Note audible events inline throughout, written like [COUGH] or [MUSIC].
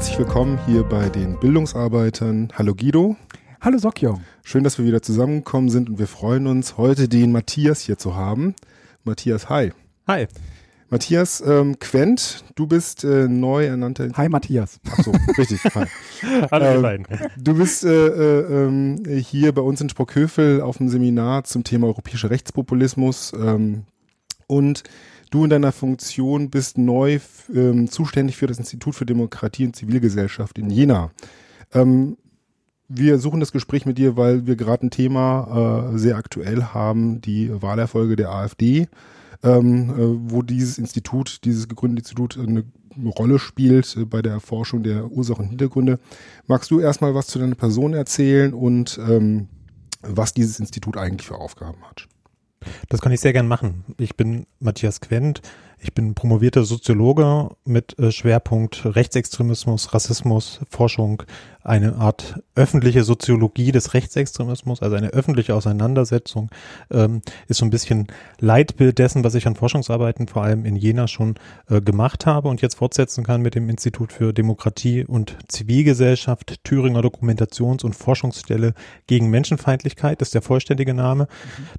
Herzlich willkommen hier bei den Bildungsarbeitern. Hallo Guido. Hallo Sokjo. Schön, dass wir wieder zusammengekommen sind und wir freuen uns, heute den Matthias hier zu haben. Matthias, hi. Hi. Matthias ähm, Quent, du bist äh, neu ernannter. Hi Matthias. Ach so, richtig. Hi. [LAUGHS] Hallo ihr Ähm, beiden. Du bist äh, äh, ähm, hier bei uns in Sprockhövel auf dem Seminar zum Thema europäischer Rechtspopulismus ähm, und du in deiner Funktion bist neu ähm, zuständig für das Institut für Demokratie und Zivilgesellschaft in Jena. Ähm, wir suchen das Gespräch mit dir, weil wir gerade ein Thema äh, sehr aktuell haben, die Wahlerfolge der AfD, ähm, äh, wo dieses Institut, dieses gegründete Institut eine Rolle spielt äh, bei der Erforschung der Ursachen und Hintergründe. Magst du erstmal was zu deiner Person erzählen und ähm, was dieses Institut eigentlich für Aufgaben hat? Das kann ich sehr gern machen. Ich bin Matthias Quent. Ich bin promovierter Soziologe mit äh, Schwerpunkt Rechtsextremismus, Rassismus, Forschung, eine Art öffentliche Soziologie des Rechtsextremismus, also eine öffentliche Auseinandersetzung, ähm, ist so ein bisschen Leitbild dessen, was ich an Forschungsarbeiten vor allem in Jena schon äh, gemacht habe und jetzt fortsetzen kann mit dem Institut für Demokratie und Zivilgesellschaft, Thüringer Dokumentations- und Forschungsstelle gegen Menschenfeindlichkeit, ist der vollständige Name.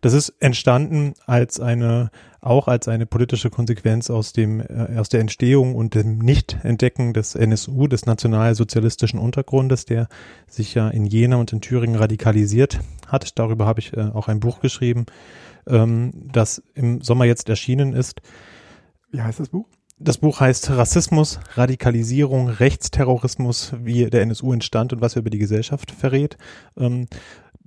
Das ist entstanden als eine auch als eine politische Konsequenz aus dem äh, aus der Entstehung und dem Nichtentdecken des NSU, des nationalsozialistischen Untergrundes, der sich ja in Jena und in Thüringen radikalisiert hat. Darüber habe ich äh, auch ein Buch geschrieben, ähm, das im Sommer jetzt erschienen ist. Wie heißt das Buch? Das Buch heißt Rassismus, Radikalisierung, Rechtsterrorismus, wie der NSU entstand und was er über die Gesellschaft verrät. Ähm,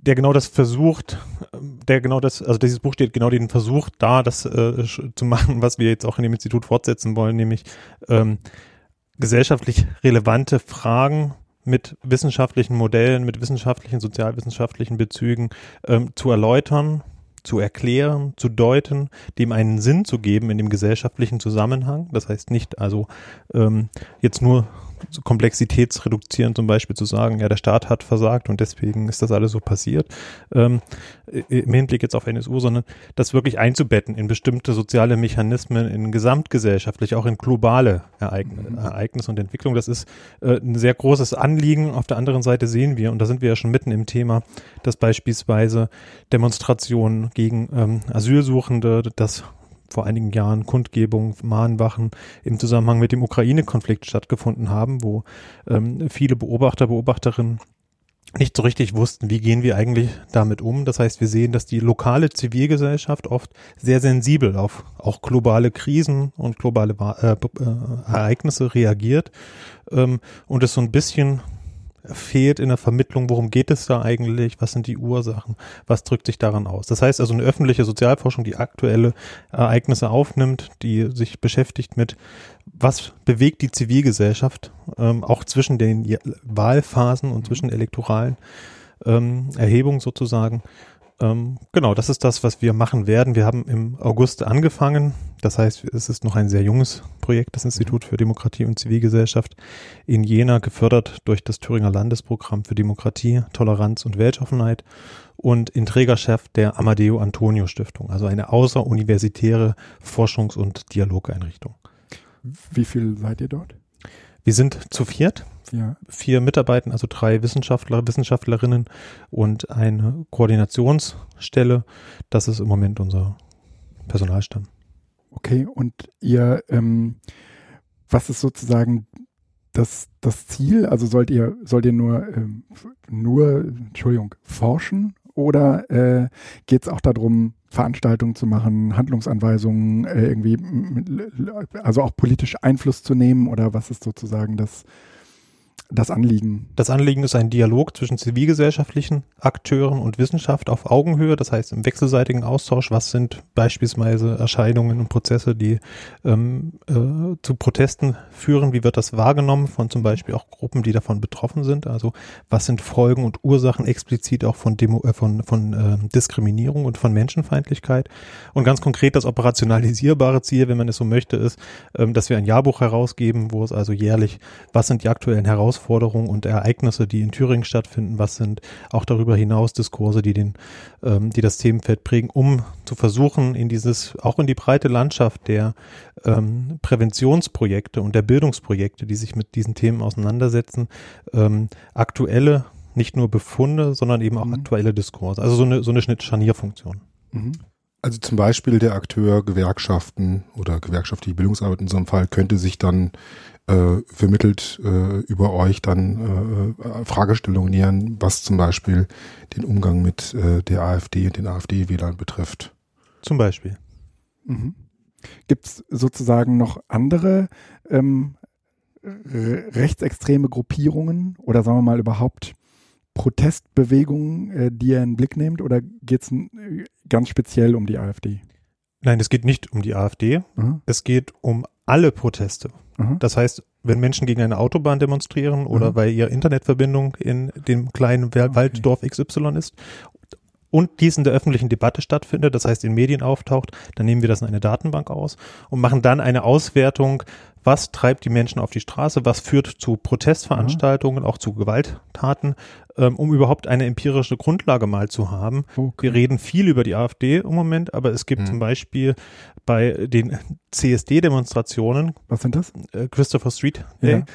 der genau das versucht, ähm, der genau das, also dieses Buch steht genau den Versuch da, das äh, zu machen, was wir jetzt auch in dem Institut fortsetzen wollen, nämlich ähm, gesellschaftlich relevante Fragen mit wissenschaftlichen Modellen, mit wissenschaftlichen, sozialwissenschaftlichen Bezügen ähm, zu erläutern, zu erklären, zu deuten, dem einen Sinn zu geben in dem gesellschaftlichen Zusammenhang. Das heißt nicht also ähm, jetzt nur so komplexitätsreduzierend zum Beispiel zu sagen, ja, der Staat hat versagt und deswegen ist das alles so passiert, ähm, im Hinblick jetzt auf NSU, sondern das wirklich einzubetten in bestimmte soziale Mechanismen, in gesamtgesellschaftlich, auch in globale Ereign Ereignisse und Entwicklung. Das ist äh, ein sehr großes Anliegen. Auf der anderen Seite sehen wir, und da sind wir ja schon mitten im Thema, dass beispielsweise Demonstrationen gegen ähm, Asylsuchende, das vor einigen Jahren Kundgebungen, Mahnwachen im Zusammenhang mit dem Ukraine-Konflikt stattgefunden haben, wo ähm, viele Beobachter, Beobachterinnen nicht so richtig wussten, wie gehen wir eigentlich damit um. Das heißt, wir sehen, dass die lokale Zivilgesellschaft oft sehr sensibel auf auch globale Krisen und globale äh, äh, Ereignisse reagiert ähm, und es so ein bisschen fehlt in der Vermittlung, worum geht es da eigentlich, was sind die Ursachen, was drückt sich daran aus. Das heißt also eine öffentliche Sozialforschung, die aktuelle Ereignisse aufnimmt, die sich beschäftigt mit, was bewegt die Zivilgesellschaft, ähm, auch zwischen den Wahlphasen und zwischen elektoralen ähm, Erhebungen sozusagen. Ähm, genau, das ist das, was wir machen werden. Wir haben im August angefangen. Das heißt, es ist noch ein sehr junges Projekt, das Institut für Demokratie und Zivilgesellschaft in Jena, gefördert durch das Thüringer Landesprogramm für Demokratie, Toleranz und Weltoffenheit und in Trägerschaft der Amadeo Antonio Stiftung, also eine außeruniversitäre Forschungs- und Dialogeinrichtung. Wie viel seid ihr dort? Wir sind zu viert, Ja. vier Mitarbeiter, also drei Wissenschaftler, Wissenschaftlerinnen und eine Koordinationsstelle. Das ist im Moment unser Personalstamm. Okay, und ihr, ähm, was ist sozusagen das, das Ziel? Also sollt ihr, sollt ihr nur, ähm, nur, Entschuldigung, forschen oder äh, geht es auch darum, Veranstaltungen zu machen, Handlungsanweisungen äh, irgendwie, also auch politisch Einfluss zu nehmen oder was ist sozusagen das, das Anliegen? Das Anliegen ist ein Dialog zwischen zivilgesellschaftlichen Akteuren und Wissenschaft auf Augenhöhe, das heißt im wechselseitigen Austausch. Was sind beispielsweise Erscheinungen und Prozesse, die ähm, äh, zu Protesten führen? Wie wird das wahrgenommen von zum Beispiel auch Gruppen, die davon betroffen sind? Also was sind Folgen und Ursachen explizit auch von, Demo, äh, von, von äh, Diskriminierung und von Menschenfeindlichkeit? Und ganz konkret das operationalisierbare Ziel, wenn man es so möchte, ist, ähm, dass wir ein Jahrbuch herausgeben, wo es also jährlich, was sind die aktuellen Herausforderungen Herausforderungen und Ereignisse, die in Thüringen stattfinden? Was sind auch darüber hinaus Diskurse, die den, ähm, die das Themenfeld prägen, um zu versuchen, in dieses, auch in die breite Landschaft der ähm, Präventionsprojekte und der Bildungsprojekte, die sich mit diesen Themen auseinandersetzen, ähm, aktuelle nicht nur Befunde, sondern eben auch mhm. aktuelle Diskurse. Also so eine, so eine Schnitt-Scharnierfunktion. Mhm. Also zum Beispiel der Akteur Gewerkschaften oder gewerkschaftliche Bildungsarbeit in so einem Fall könnte sich dann äh, vermittelt äh, über euch dann äh, Fragestellungen nähern, was zum Beispiel den Umgang mit äh, der AfD und den AfD-Wählern betrifft. Zum Beispiel. Mhm. Gibt es sozusagen noch andere ähm, rechtsextreme Gruppierungen oder sagen wir mal überhaupt Protestbewegungen, äh, die ihr in den Blick nehmt, oder geht es ganz speziell um die AfD? Nein, es geht nicht um die AfD. Aha. Es geht um alle Proteste. Aha. Das heißt, wenn Menschen gegen eine Autobahn demonstrieren oder Aha. weil ihre Internetverbindung in dem kleinen Walddorf okay. XY ist und dies in der öffentlichen Debatte stattfindet, das heißt in Medien auftaucht, dann nehmen wir das in eine Datenbank aus und machen dann eine Auswertung, was treibt die Menschen auf die Straße, was führt zu Protestveranstaltungen, mhm. auch zu Gewalttaten, ähm, um überhaupt eine empirische Grundlage mal zu haben. Okay. Wir reden viel über die AfD im Moment, aber es gibt mhm. zum Beispiel bei den CSD-Demonstrationen. Was sind das? Äh, Christopher Street Day. Ja.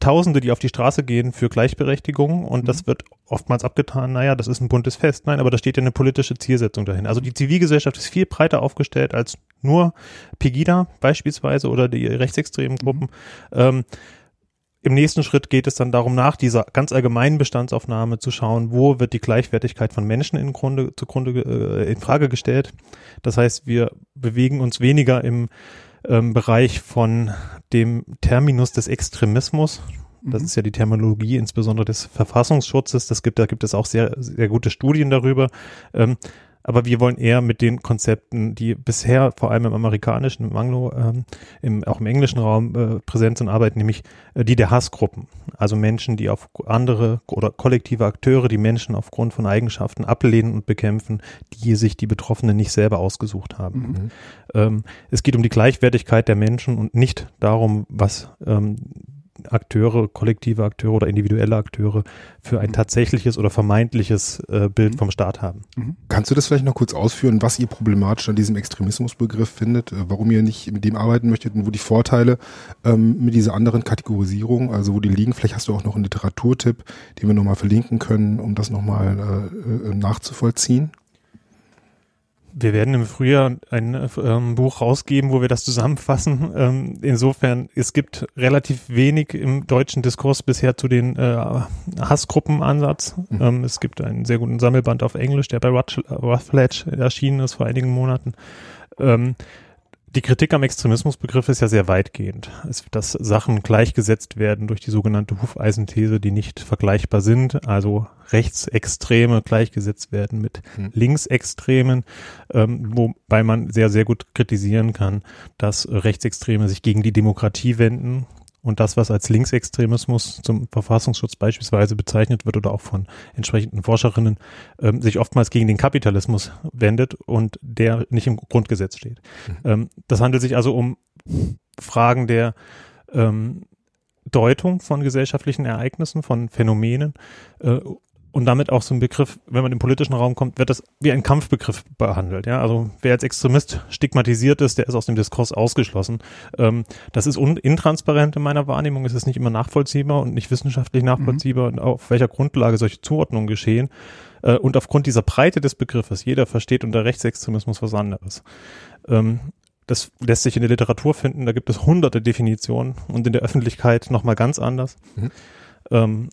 Tausende, die auf die Straße gehen für Gleichberechtigung und mhm. das wird oftmals abgetan, naja, das ist ein buntes Fest. Nein, aber da steht ja eine politische Zielsetzung dahin. Also die Zivilgesellschaft ist viel breiter aufgestellt als nur Pegida beispielsweise oder die rechtsextremen mhm. Gruppen. Mhm. Ähm, im nächsten Schritt geht es dann darum, nach dieser ganz allgemeinen Bestandsaufnahme zu schauen, wo wird die Gleichwertigkeit von Menschen in Grunde, zugrunde äh, in Frage gestellt. Das heißt, wir bewegen uns weniger im ähm, Bereich von dem Terminus des Extremismus. Das mhm. ist ja die Terminologie insbesondere des Verfassungsschutzes. Das gibt, da gibt es auch sehr, sehr gute Studien darüber. Ähm, aber wir wollen eher mit den Konzepten, die bisher vor allem im amerikanischen, im Anglo, ähm, im, auch im englischen Raum äh, präsent sind, arbeiten, nämlich äh, die der Hassgruppen. Also Menschen, die auf andere oder kollektive Akteure, die Menschen aufgrund von Eigenschaften ablehnen und bekämpfen, die sich die Betroffenen nicht selber ausgesucht haben. Mhm. Ähm, es geht um die Gleichwertigkeit der Menschen und nicht darum, was ähm, Akteure, kollektive Akteure oder individuelle Akteure für ein tatsächliches oder vermeintliches äh, Bild mhm. vom Staat haben. Mhm. Kannst du das vielleicht noch kurz ausführen, was ihr problematisch an diesem Extremismusbegriff findet, äh, warum ihr nicht mit dem arbeiten möchtet und wo die Vorteile ähm, mit dieser anderen Kategorisierung, also wo die liegen? Vielleicht hast du auch noch einen Literaturtipp, den wir nochmal verlinken können, um das nochmal äh, äh, nachzuvollziehen. Wir werden im Frühjahr ein ähm, Buch rausgeben, wo wir das zusammenfassen. Ähm, insofern, es gibt relativ wenig im deutschen Diskurs bisher zu den äh, Hassgruppenansatz. Mhm. Ähm, es gibt einen sehr guten Sammelband auf Englisch, der bei Routledge erschienen ist vor einigen Monaten. Ähm, die Kritik am Extremismusbegriff ist ja sehr weitgehend. Es, dass Sachen gleichgesetzt werden durch die sogenannte Hufeisenthese, die nicht vergleichbar sind, also Rechtsextreme gleichgesetzt werden mit hm. Linksextremen, ähm, wobei man sehr, sehr gut kritisieren kann, dass Rechtsextreme sich gegen die Demokratie wenden und das, was als Linksextremismus zum Verfassungsschutz beispielsweise bezeichnet wird oder auch von entsprechenden Forscherinnen, ähm, sich oftmals gegen den Kapitalismus wendet und der nicht im Grundgesetz steht. Mhm. Ähm, das handelt sich also um Fragen der ähm, Deutung von gesellschaftlichen Ereignissen, von Phänomenen äh, und damit auch so ein Begriff, wenn man im politischen Raum kommt, wird das wie ein Kampfbegriff behandelt. Ja, also wer als Extremist stigmatisiert ist, der ist aus dem Diskurs ausgeschlossen. Ähm, das ist intransparent in meiner Wahrnehmung. Es ist nicht immer nachvollziehbar und nicht wissenschaftlich nachvollziehbar, mhm. auf welcher Grundlage solche Zuordnungen geschehen. Äh, und aufgrund dieser Breite des Begriffes, jeder versteht unter Rechtsextremismus was anderes. Ähm, das lässt sich in der Literatur finden, da gibt es hunderte Definitionen und in der Öffentlichkeit nochmal ganz anders. Mhm. Ähm,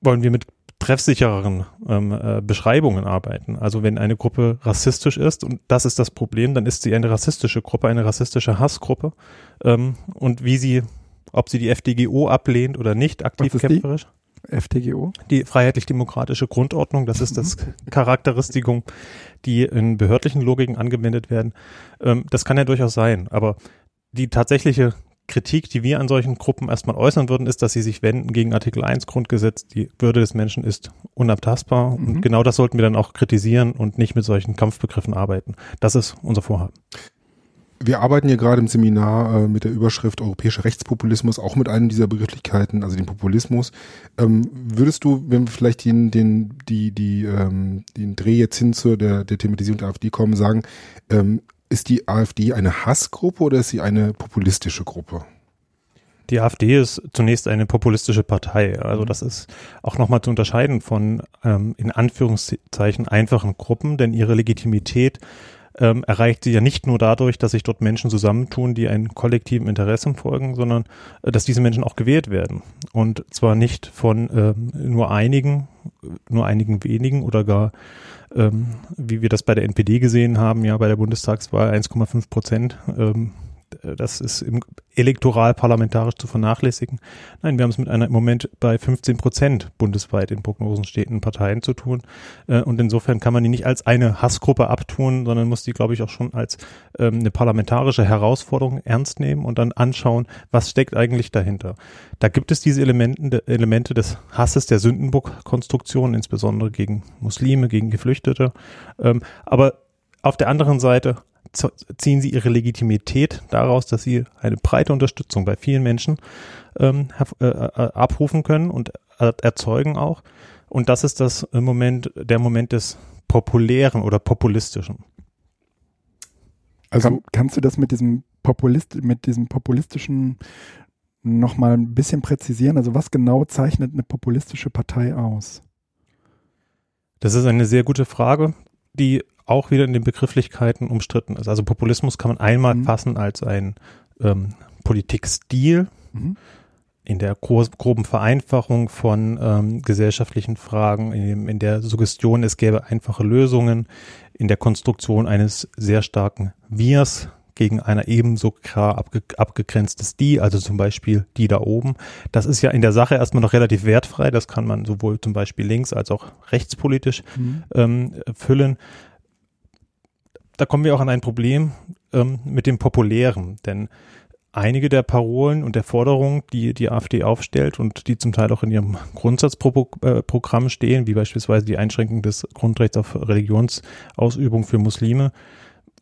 wollen wir mit treffsichereren ähm, äh, Beschreibungen arbeiten. Also wenn eine Gruppe rassistisch ist, und das ist das Problem, dann ist sie eine rassistische Gruppe, eine rassistische Hassgruppe. Ähm, und wie sie, ob sie die FDGO ablehnt oder nicht, aktiv kämpferisch. Die? FDGO? Die freiheitlich-demokratische Grundordnung, das ist das mhm. Charakteristikum, die in behördlichen Logiken angewendet werden. Ähm, das kann ja durchaus sein, aber die tatsächliche Kritik, die wir an solchen Gruppen erstmal äußern würden, ist, dass sie sich wenden gegen Artikel 1 Grundgesetz. Die Würde des Menschen ist unabtastbar. Mhm. Und genau das sollten wir dann auch kritisieren und nicht mit solchen Kampfbegriffen arbeiten. Das ist unser Vorhaben. Wir arbeiten hier gerade im Seminar äh, mit der Überschrift Europäischer Rechtspopulismus, auch mit einem dieser Begrifflichkeiten, also dem Populismus. Ähm, würdest du, wenn wir vielleicht den, den, die, die, ähm, den Dreh jetzt hin zu der, der Thematisierung der AfD kommen, sagen, ähm, ist die AfD eine Hassgruppe oder ist sie eine populistische Gruppe? Die AfD ist zunächst eine populistische Partei. Also das ist auch nochmal zu unterscheiden von ähm, in Anführungszeichen einfachen Gruppen, denn ihre Legitimität ähm, erreicht sie ja nicht nur dadurch, dass sich dort Menschen zusammentun, die einem kollektiven Interessen folgen, sondern äh, dass diese Menschen auch gewählt werden. Und zwar nicht von ähm, nur einigen, nur einigen wenigen oder gar, ähm, wie wir das bei der NPD gesehen haben, ja bei der Bundestagswahl 1,5 Prozent. Ähm, das ist im elektoral parlamentarisch zu vernachlässigen. Nein, wir haben es mit einer im Moment bei 15 Prozent bundesweit in Prognosen stehenden Parteien zu tun. Äh, und insofern kann man die nicht als eine Hassgruppe abtun, sondern muss die, glaube ich, auch schon als ähm, eine parlamentarische Herausforderung ernst nehmen und dann anschauen, was steckt eigentlich dahinter. Da gibt es diese Elemente des Hasses der Sündenbock-Konstruktion, insbesondere gegen Muslime, gegen Geflüchtete. Ähm, aber auf der anderen Seite ziehen sie ihre Legitimität daraus, dass sie eine breite Unterstützung bei vielen Menschen ähm, äh, äh, abrufen können und äh, erzeugen auch. Und das ist das Moment, der Moment des populären oder populistischen. Also Kann, kannst du das mit diesem Populist, mit diesem populistischen nochmal ein bisschen präzisieren? Also was genau zeichnet eine populistische Partei aus? Das ist eine sehr gute Frage, die auch wieder in den Begrifflichkeiten umstritten ist. Also Populismus kann man einmal mhm. fassen als ein ähm, Politikstil mhm. in der groben Vereinfachung von ähm, gesellschaftlichen Fragen, in, dem, in der Suggestion, es gäbe einfache Lösungen, in der Konstruktion eines sehr starken Wirs gegen einer ebenso klar abge abgegrenztes Die, also zum Beispiel die da oben. Das ist ja in der Sache erstmal noch relativ wertfrei. Das kann man sowohl zum Beispiel links als auch rechtspolitisch mhm. ähm, füllen da kommen wir auch an ein Problem ähm, mit dem Populären, denn einige der Parolen und der Forderungen, die die AfD aufstellt und die zum Teil auch in ihrem Grundsatzprogramm äh, stehen, wie beispielsweise die Einschränkung des Grundrechts auf Religionsausübung für Muslime,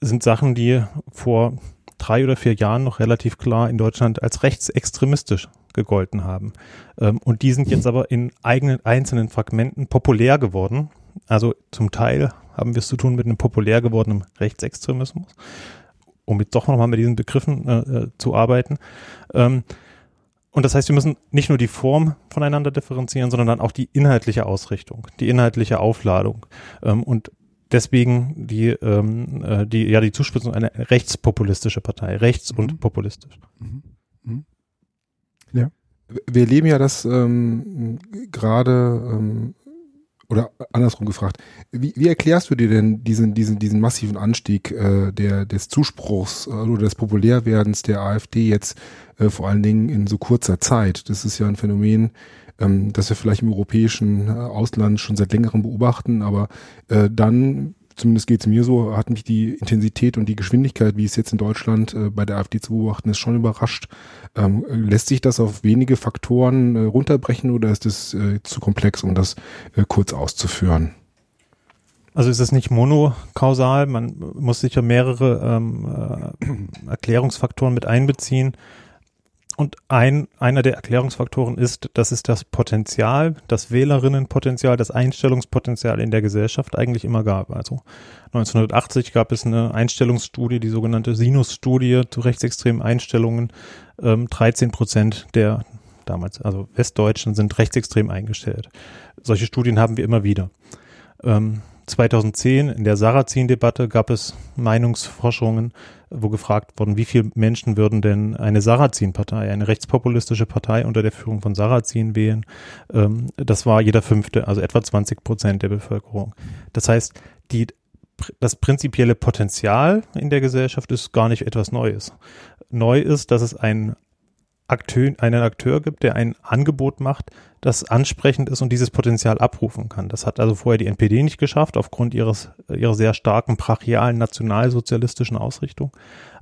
sind Sachen, die vor drei oder vier Jahren noch relativ klar in Deutschland als rechtsextremistisch gegolten haben. Ähm, und die sind jetzt aber in eigenen einzelnen Fragmenten populär geworden. Also zum Teil haben wir es zu tun mit einem populär gewordenen Rechtsextremismus, um jetzt doch nochmal mit diesen Begriffen äh, äh, zu arbeiten. Ähm, und das heißt, wir müssen nicht nur die Form voneinander differenzieren, sondern dann auch die inhaltliche Ausrichtung, die inhaltliche Aufladung. Ähm, und deswegen die, ähm, äh, die, ja, die Zuspitzung eine rechtspopulistische Partei, rechts mhm. und populistisch. Mhm. Mhm. Ja. Wir erleben ja das ähm, gerade ähm, oder andersrum gefragt, wie, wie erklärst du dir denn diesen, diesen, diesen massiven Anstieg äh, der, des Zuspruchs äh, oder des Populärwerdens der AfD jetzt äh, vor allen Dingen in so kurzer Zeit? Das ist ja ein Phänomen, ähm, das wir vielleicht im europäischen äh, Ausland schon seit längerem beobachten, aber äh, dann zumindest geht es mir so, hat mich die Intensität und die Geschwindigkeit, wie es jetzt in Deutschland äh, bei der AfD zu beobachten ist, schon überrascht. Ähm, lässt sich das auf wenige Faktoren äh, runterbrechen oder ist es äh, zu komplex, um das äh, kurz auszuführen? Also ist es nicht monokausal, man muss sicher mehrere ähm, äh, Erklärungsfaktoren mit einbeziehen. Und ein, einer der Erklärungsfaktoren ist, dass es das Potenzial, das Wählerinnenpotenzial, das Einstellungspotenzial in der Gesellschaft eigentlich immer gab. Also 1980 gab es eine Einstellungsstudie, die sogenannte Sinus-Studie zu rechtsextremen Einstellungen. Ähm, 13 Prozent der damals, also Westdeutschen sind rechtsextrem eingestellt. Solche Studien haben wir immer wieder. Ähm, 2010 in der Sarrazin-Debatte gab es Meinungsforschungen, wo gefragt wurden, wie viele Menschen würden denn eine Sarrazin-Partei, eine rechtspopulistische Partei unter der Führung von Sarrazin wählen. Ähm, das war jeder fünfte, also etwa 20 Prozent der Bevölkerung. Das heißt, die, das prinzipielle Potenzial in der Gesellschaft ist gar nicht etwas Neues. Neu ist, dass es ein Akteur, einen Akteur gibt, der ein Angebot macht, das ansprechend ist und dieses Potenzial abrufen kann. Das hat also vorher die NPD nicht geschafft, aufgrund ihres, ihrer sehr starken brachialen nationalsozialistischen Ausrichtung.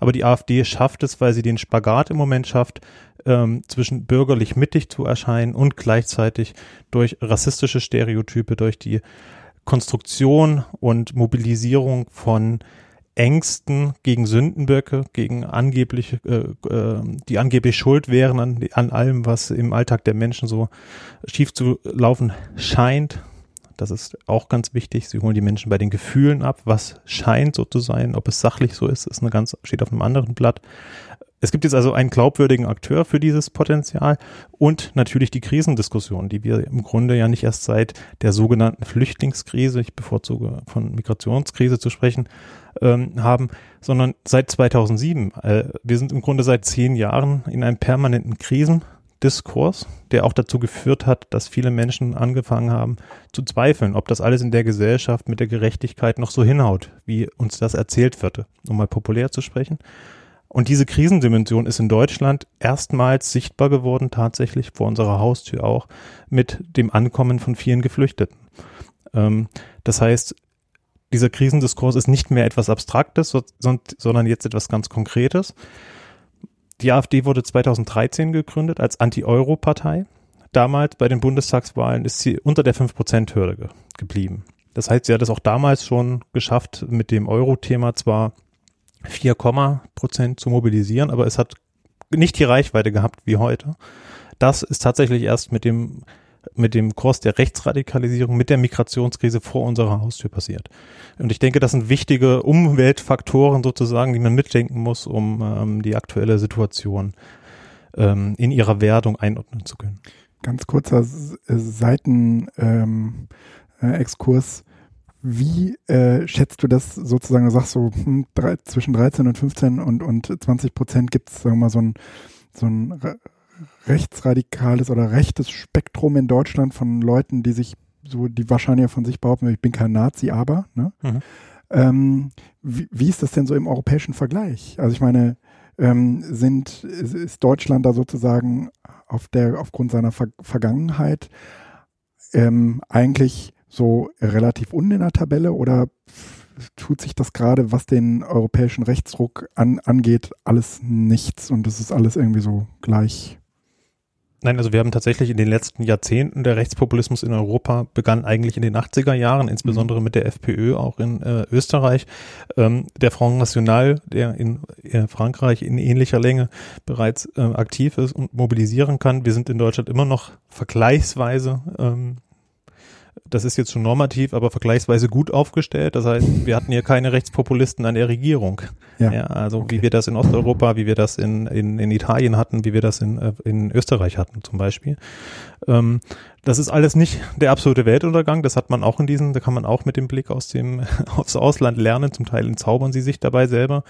Aber die AfD schafft es, weil sie den Spagat im Moment schafft, ähm, zwischen bürgerlich mittig zu erscheinen und gleichzeitig durch rassistische Stereotype, durch die Konstruktion und Mobilisierung von Ängsten gegen Sündenböcke, gegen angeblich, äh, äh, die angeblich schuld wären an, an allem, was im Alltag der Menschen so schief zu laufen scheint. Das ist auch ganz wichtig. Sie holen die Menschen bei den Gefühlen ab. Was scheint so zu sein, ob es sachlich so ist, ist eine ganz, steht auf einem anderen Blatt. Es gibt jetzt also einen glaubwürdigen Akteur für dieses Potenzial und natürlich die Krisendiskussion, die wir im Grunde ja nicht erst seit der sogenannten Flüchtlingskrise, ich bevorzuge von Migrationskrise zu sprechen, ähm, haben, sondern seit 2007. Äh, wir sind im Grunde seit zehn Jahren in einem permanenten Krisendiskurs, der auch dazu geführt hat, dass viele Menschen angefangen haben zu zweifeln, ob das alles in der Gesellschaft mit der Gerechtigkeit noch so hinhaut, wie uns das erzählt wird, um mal populär zu sprechen. Und diese Krisendimension ist in Deutschland erstmals sichtbar geworden, tatsächlich vor unserer Haustür auch, mit dem Ankommen von vielen Geflüchteten. Ähm, das heißt, dieser Krisendiskurs ist nicht mehr etwas Abstraktes, sondern jetzt etwas ganz Konkretes. Die AfD wurde 2013 gegründet als Anti-Euro-Partei. Damals bei den Bundestagswahlen ist sie unter der 5%-Hürde ge geblieben. Das heißt, sie hat es auch damals schon geschafft, mit dem Euro-Thema zwar 4, Prozent zu mobilisieren, aber es hat nicht die Reichweite gehabt wie heute. Das ist tatsächlich erst mit dem mit dem Kurs der Rechtsradikalisierung, mit der Migrationskrise vor unserer Haustür passiert. Und ich denke, das sind wichtige Umweltfaktoren sozusagen, die man mitdenken muss, um ähm, die aktuelle Situation ähm, in ihrer Werdung einordnen zu können. Ganz kurzer Seitenexkurs. Ähm, äh, wie äh, schätzt du das sozusagen? Du sagst so, hm, drei, zwischen 13 und 15 und, und 20 Prozent gibt es, sagen wir mal, so ein, so ein rechtsradikales oder rechtes Spektrum in Deutschland von Leuten, die sich so, die wahrscheinlich von sich behaupten, ich bin kein Nazi, aber, ne? Mhm. Ähm, wie, wie ist das denn so im europäischen Vergleich? Also ich meine, ähm, sind, ist Deutschland da sozusagen auf der, aufgrund seiner Ver Vergangenheit ähm, eigentlich so relativ unten in der Tabelle oder tut sich das gerade, was den europäischen Rechtsruck an, angeht, alles nichts und es ist alles irgendwie so gleich? Nein, also wir haben tatsächlich in den letzten Jahrzehnten der Rechtspopulismus in Europa begann eigentlich in den 80er Jahren, insbesondere mhm. mit der FPÖ auch in äh, Österreich. Ähm, der Front National, der in äh, Frankreich in ähnlicher Länge bereits äh, aktiv ist und mobilisieren kann. Wir sind in Deutschland immer noch vergleichsweise ähm, das ist jetzt schon normativ, aber vergleichsweise gut aufgestellt. Das heißt, wir hatten hier keine Rechtspopulisten an der Regierung. Ja. ja also okay. wie wir das in Osteuropa, wie wir das in, in, in Italien hatten, wie wir das in, äh, in Österreich hatten zum Beispiel. Ähm, das ist alles nicht der absolute Weltuntergang. Das hat man auch in diesen, da kann man auch mit dem Blick aus dem, [LAUGHS] aufs Ausland lernen. Zum Teil entzaubern sie sich dabei selber.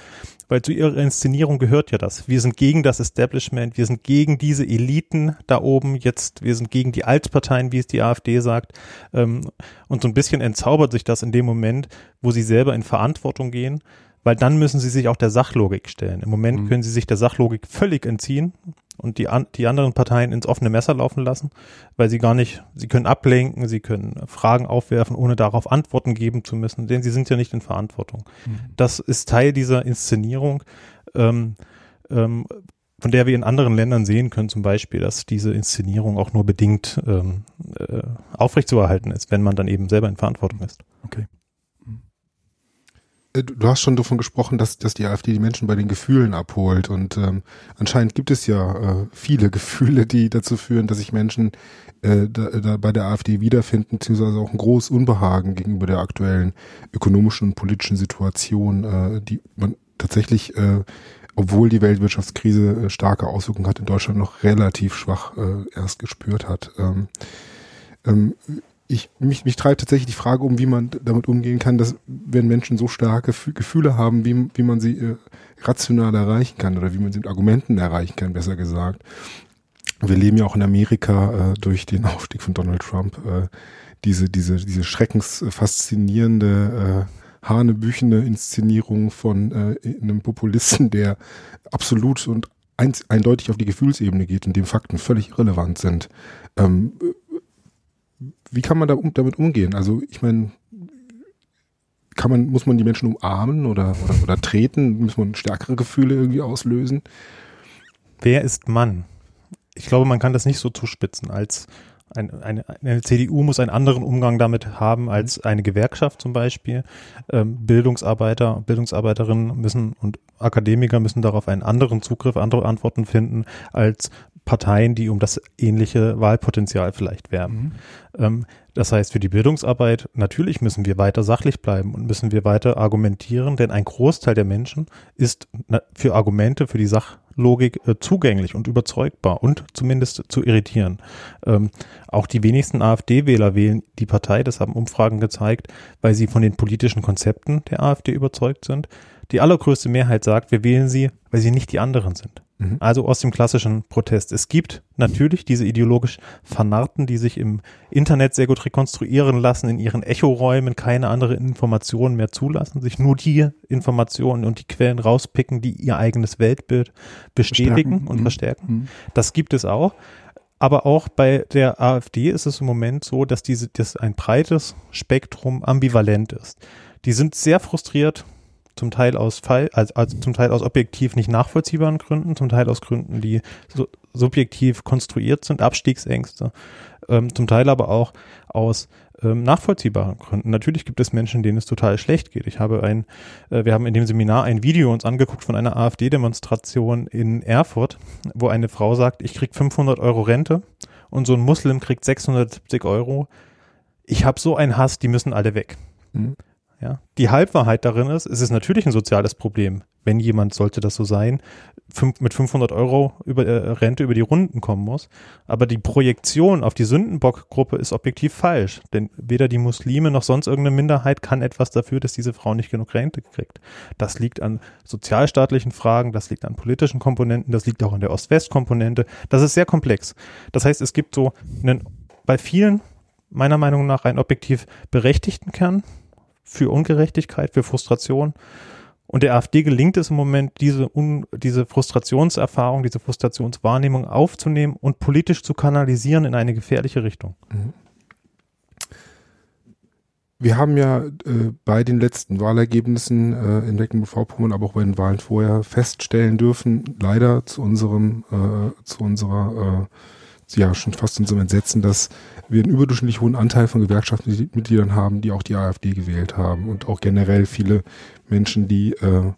Weil zu ihrer Inszenierung gehört ja das. Wir sind gegen das Establishment. Wir sind gegen diese Eliten da oben jetzt. Wir sind gegen die Altparteien, wie es die AfD sagt. Ähm, und so ein bisschen entzaubert sich das in dem Moment, wo sie selber in Verantwortung gehen weil dann müssen sie sich auch der Sachlogik stellen. Im Moment mhm. können sie sich der Sachlogik völlig entziehen und die, an, die anderen Parteien ins offene Messer laufen lassen, weil sie gar nicht, sie können ablenken, sie können Fragen aufwerfen, ohne darauf Antworten geben zu müssen, denn sie sind ja nicht in Verantwortung. Mhm. Das ist Teil dieser Inszenierung, ähm, ähm, von der wir in anderen Ländern sehen können, zum Beispiel, dass diese Inszenierung auch nur bedingt ähm, äh, aufrechtzuerhalten ist, wenn man dann eben selber in Verantwortung ist. Okay. Äh, du hast schon davon gesprochen, dass, dass die AfD die Menschen bei den Gefühlen abholt. Und ähm, anscheinend gibt es ja äh, viele [LAUGHS] Gefühle, die dazu führen, dass sich Menschen äh, da, da bei der AfD wiederfinden, beziehungsweise auch ein großes Unbehagen gegenüber der aktuellen ökonomischen und politischen Situation, äh, die man tatsächlich, äh, obwohl die Weltwirtschaftskrise äh, starke Auswirkungen hat, in Deutschland noch relativ schwach äh, erst gespürt hat. Ähm, ähm, ich, mich, mich treibt tatsächlich die Frage um, wie man damit umgehen kann, dass wenn Menschen so starke Gefühle haben, wie, wie man sie äh, rational erreichen kann oder wie man sie mit Argumenten erreichen kann, besser gesagt. Wir leben ja auch in Amerika äh, durch den Aufstieg von Donald Trump äh, diese, diese, diese schreckensfaszinierende, äh, hanebüchene Inszenierung von äh, einem Populisten, der absolut und eindeutig auf die Gefühlsebene geht und dem Fakten völlig irrelevant sind. Ähm, wie kann man da um, damit umgehen? Also ich meine, kann man, muss man die Menschen umarmen oder, oder, oder treten? Muss man stärkere Gefühle irgendwie auslösen? Wer ist Mann? Ich glaube, man kann das nicht so zuspitzen als Ein, eine, eine CDU muss einen anderen Umgang damit haben als eine Gewerkschaft zum Beispiel. Ähm, Bildungsarbeiter, Bildungsarbeiterinnen müssen und Akademiker müssen darauf einen anderen Zugriff, andere Antworten finden als Parteien, die um das ähnliche Wahlpotenzial vielleicht werben. Mhm. Ähm, das heißt, für die Bildungsarbeit natürlich müssen wir weiter sachlich bleiben und müssen wir weiter argumentieren, denn ein Großteil der Menschen ist für Argumente, für die Sachlogik äh, zugänglich und überzeugbar und zumindest zu irritieren. Ähm, auch die wenigsten AfD-Wähler wählen die Partei, das haben Umfragen gezeigt, weil sie von den politischen Konzepten der AfD überzeugt sind. Die allergrößte Mehrheit sagt, wir wählen sie, weil sie nicht die anderen sind. Mhm. Also aus dem klassischen Protest. Es gibt natürlich diese ideologisch Vernarrten, die sich im Internet sehr gut rekonstruieren lassen, in ihren Echoräumen keine andere Informationen mehr zulassen, sich nur die Informationen und die Quellen rauspicken, die ihr eigenes Weltbild bestätigen verstärken. und mhm. verstärken. Mhm. Das gibt es auch. Aber auch bei der AfD ist es im Moment so, dass diese, dass ein breites Spektrum ambivalent ist. Die sind sehr frustriert zum Teil aus Fall, also, also zum Teil aus objektiv nicht nachvollziehbaren Gründen, zum Teil aus Gründen, die so, subjektiv konstruiert sind, Abstiegsängste, ähm, zum Teil aber auch aus ähm, nachvollziehbaren Gründen. Natürlich gibt es Menschen, denen es total schlecht geht. Ich habe ein, äh, wir haben in dem Seminar ein Video uns angeguckt von einer AfD-Demonstration in Erfurt, wo eine Frau sagt, ich krieg 500 Euro Rente und so ein Muslim kriegt 670 Euro. Ich habe so einen Hass, die müssen alle weg. Mhm. Ja, die Halbwahrheit darin ist, es ist natürlich ein soziales Problem, wenn jemand, sollte das so sein, fünf, mit 500 Euro über äh, Rente über die Runden kommen muss. Aber die Projektion auf die Sündenbock-Gruppe ist objektiv falsch, denn weder die Muslime noch sonst irgendeine Minderheit kann etwas dafür, dass diese Frau nicht genug Rente kriegt. Das liegt an sozialstaatlichen Fragen, das liegt an politischen Komponenten, das liegt auch an der Ost-West-Komponente. Das ist sehr komplex. Das heißt, es gibt so einen, bei vielen meiner Meinung nach einen objektiv berechtigten Kern, für Ungerechtigkeit, für Frustration. Und der AfD gelingt es im Moment, diese, Un diese Frustrationserfahrung, diese Frustrationswahrnehmung aufzunehmen und politisch zu kanalisieren in eine gefährliche Richtung. Mhm. Wir haben ja äh, bei den letzten Wahlergebnissen äh, in Mecklenburg-Vorpommern, aber auch bei den Wahlen vorher feststellen dürfen, leider zu unserem, äh, zu unserer, äh, ja schon fast unserem Entsetzen, dass wir einen überdurchschnittlich hohen Anteil von Gewerkschaftsmitgliedern haben, die auch die AfD gewählt haben und auch generell viele Menschen, die äh,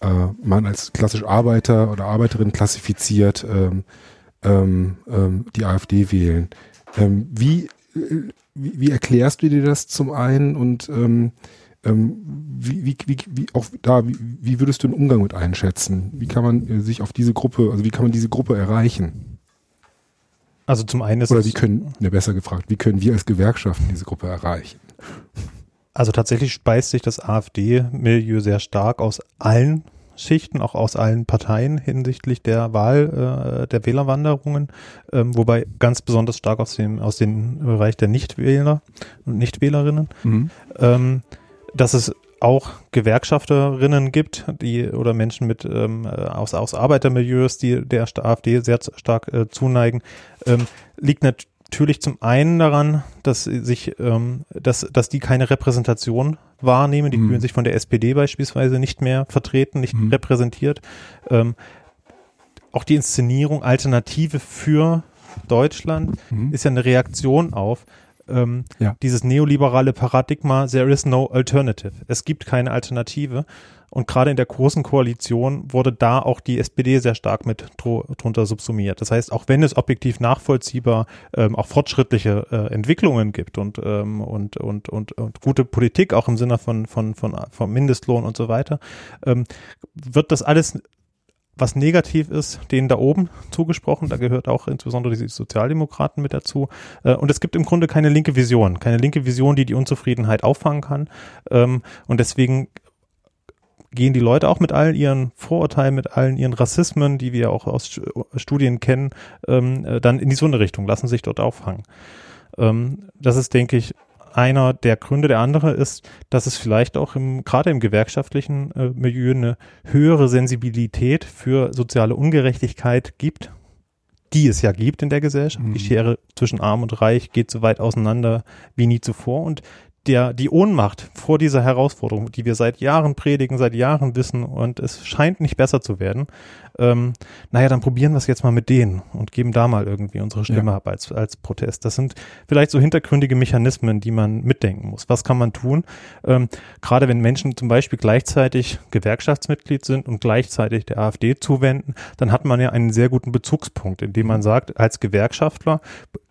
äh, man als klassisch Arbeiter oder Arbeiterin klassifiziert, ähm, ähm, ähm, die AfD wählen. Ähm, wie, äh, wie, wie, erklärst du dir das zum einen und ähm, ähm, wie, wie, wie, wie, auch da, wie, wie würdest du den Umgang mit einschätzen? Wie kann man äh, sich auf diese Gruppe, also wie kann man diese Gruppe erreichen? Also zum einen ist Oder wie können, ne, besser gefragt, wie können wir als Gewerkschaften diese Gruppe erreichen? Also tatsächlich speist sich das AfD-Milieu sehr stark aus allen Schichten, auch aus allen Parteien hinsichtlich der Wahl, äh, der Wählerwanderungen, ähm, wobei ganz besonders stark aus dem, aus dem Bereich der Nichtwähler und Nichtwählerinnen. Mhm. Ähm, dass es auch Gewerkschafterinnen gibt, die oder Menschen mit ähm, äh, aus, aus Arbeitermilieus, die der AfD sehr stark äh, zuneigen, ähm, liegt natürlich zum einen daran, dass sich, ähm, dass, dass die keine Repräsentation wahrnehmen. Die mhm. fühlen sich von der SPD beispielsweise nicht mehr vertreten, nicht mhm. repräsentiert. Ähm, auch die Inszenierung Alternative für Deutschland mhm. ist ja eine Reaktion auf ähm, ja. dieses neoliberale Paradigma, there is no alternative. Es gibt keine Alternative. Und gerade in der großen Koalition wurde da auch die SPD sehr stark mit drunter subsumiert. Das heißt, auch wenn es objektiv nachvollziehbar ähm, auch fortschrittliche äh, Entwicklungen gibt und, ähm, und, und, und, und gute Politik auch im Sinne von, von, von, von Mindestlohn und so weiter, ähm, wird das alles was negativ ist, denen da oben zugesprochen. Da gehört auch insbesondere die Sozialdemokraten mit dazu. Äh, und es gibt im Grunde keine linke Vision, keine linke Vision, die die Unzufriedenheit auffangen kann. Ähm, und deswegen gehen die Leute auch mit all ihren Vorurteilen, mit allen ihren Rassismen, die wir auch aus Studien kennen, ähm, äh, dann in die so eine Richtung, lassen sich dort auffangen. Ähm, das ist, denke ich, einer der Gründe. Der andere ist, dass es vielleicht auch im, gerade im gewerkschaftlichen äh, Milieu eine höhere Sensibilität für soziale Ungerechtigkeit gibt, die es ja gibt in der Gesellschaft. Mhm. Die Schere zwischen Arm und Reich geht so weit auseinander wie nie zuvor und der, die Ohnmacht vor dieser Herausforderung, die wir seit Jahren predigen, seit Jahren wissen und es scheint nicht besser zu werden, ähm, naja, dann probieren wir es jetzt mal mit denen und geben da mal irgendwie unsere Stimme ja. ab als, als Protest. Das sind vielleicht so hintergründige Mechanismen, die man mitdenken muss. Was kann man tun? Ähm, gerade wenn Menschen zum Beispiel gleichzeitig Gewerkschaftsmitglied sind und gleichzeitig der AfD zuwenden, dann hat man ja einen sehr guten Bezugspunkt, indem man sagt, als Gewerkschaftler